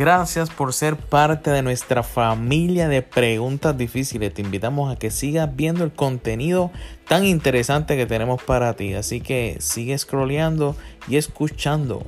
Gracias por ser parte de nuestra familia de preguntas difíciles. Te invitamos a que sigas viendo el contenido tan interesante que tenemos para ti. Así que sigue scrolleando y escuchando.